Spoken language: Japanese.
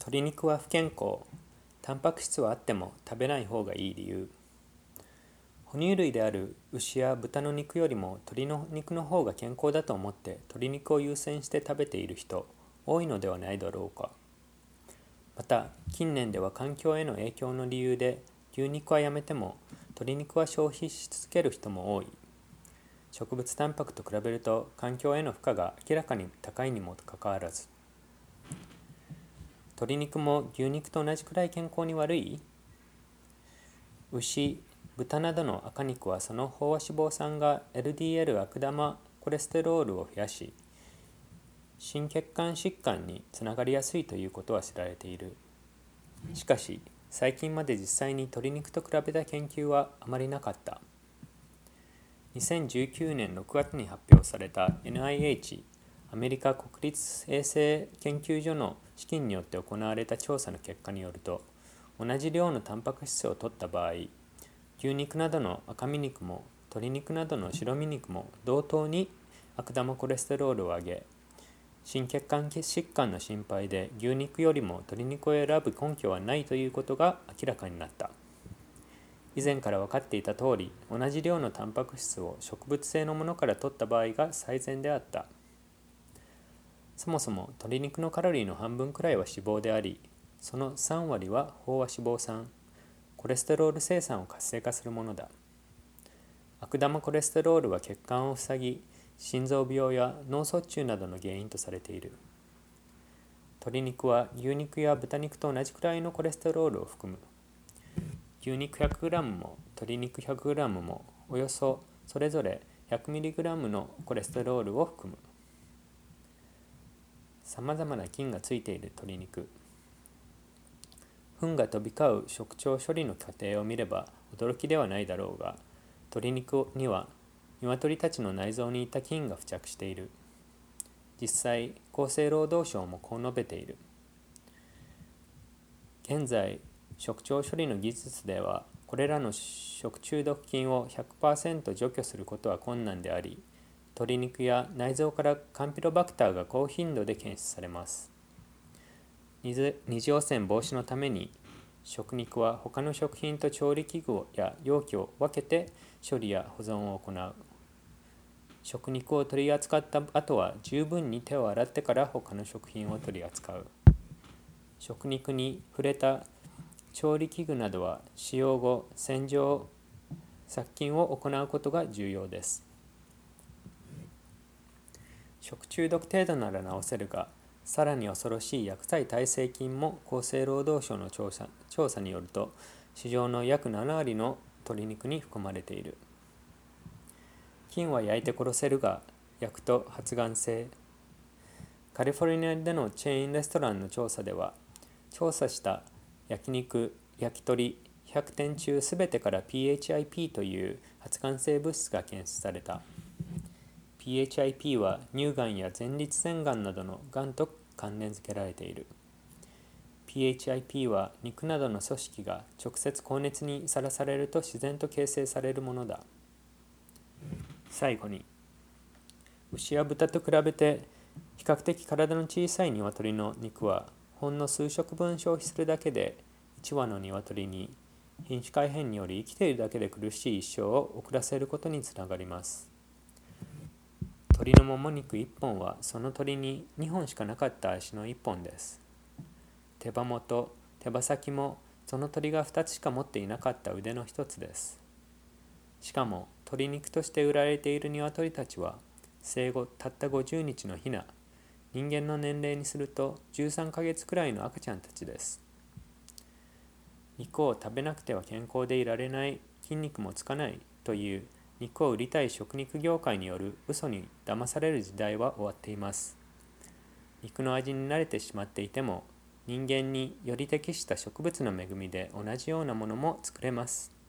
鶏肉は不健康タンパク質はあっても食べない方がいい理由。哺乳類である牛や豚の肉よりも鶏の肉の方が健康だと思って鶏肉を優先して食べている人多いのではないだろうか。また近年では環境への影響の理由で牛肉はやめても鶏肉は消費し続ける人も多い。植物タンパクと比べると環境への負荷が明らかに高いにもかかわらず鶏肉も牛肉と同じくらい健康に悪い？牛豚などの赤肉はその飽和脂肪酸が LDL 悪玉コレステロールを増やし心血管疾患につながりやすいということは知られている。しかし最近まで実際に鶏肉と比べた研究はあまりなかった。2019年6月に発表された NIH アメリカ国立衛生研究所の資金によって行われた調査の結果によると同じ量のタンパク質を取った場合牛肉などの赤身肉も鶏肉などの白身肉も同等に悪玉コレステロールを上げ心血管疾患の心配で牛肉よりも鶏肉を選ぶ根拠はないということが明らかになった。以前から分かっていた通り同じ量のタンパク質を植物性のものから取った場合が最善であった。そもそも鶏肉のカロリーの半分くらいは脂肪でありその3割は飽和脂肪酸コレステロール生産を活性化するものだ。悪玉コレステロールは血管を塞ぎ心臓病や脳卒中などの原因とされている。鶏肉は牛肉や豚肉と同じくらいのコレステロールを含む。牛肉 100g も鶏肉 100g もおよそそれぞれ 100mg のコレステロールを含む。さまざまな菌がついている鶏肉。糞が飛び交う食調処理の過程を見れば驚きではないだろうが鶏肉には鶏たちの内臓にいた菌が付着している。実際厚生労働省もこう述べている。現在食調処理の技術ではこれらの食中毒菌を100%除去することは困難であり鶏肉や内臓からカンピロバクターが高頻度で検出されます。二次汚染防止のために食肉は他の食品と調理器具や容器を分けて処理や保存を行う。食肉を取り扱った後は十分に手を洗ってから他の食品を取り扱う。食肉に触れた調理器具などは使用後洗浄殺菌を行うことが重要です。食中毒程度なら治せるがさらに恐ろしい薬剤耐性菌も厚生労働省の調査調査によると市場の約7割の鶏肉に含まれている菌は焼いて殺せるが焼くと発がん性カリフォルニアでのチェーンレストランの調査では調査した焼肉焼き鳥100点中全てから PHIP という発がん性物質が検出された。PHIP は乳がんや前立腺がんなどのがんと関連付けられている。PHIP は肉などの組織が直接高熱にさらされると自然と形成されるものだ。最後に牛や豚と比べて比較的体の小さい鶏の肉はほんの数食分消費するだけで1羽の鶏に品種改変により生きているだけで苦しい一生を送らせることにつながります。鶏のもも肉1本はその鶏に2本しかなかった足の1本です。手羽元手羽先もその鳥が2つしか持っていなかった腕の1つです。しかも鶏肉として売られている鶏たちは生後たった50日のヒナ人間の年齢にすると13ヶ月くらいの赤ちゃんたちです。肉を食べなくては健康でいられない筋肉もつかないという肉を売りたい食肉業界による嘘に騙される時代は終わっています。肉の味に慣れてしまっていても人間により適した植物の恵みで同じようなものも作れます。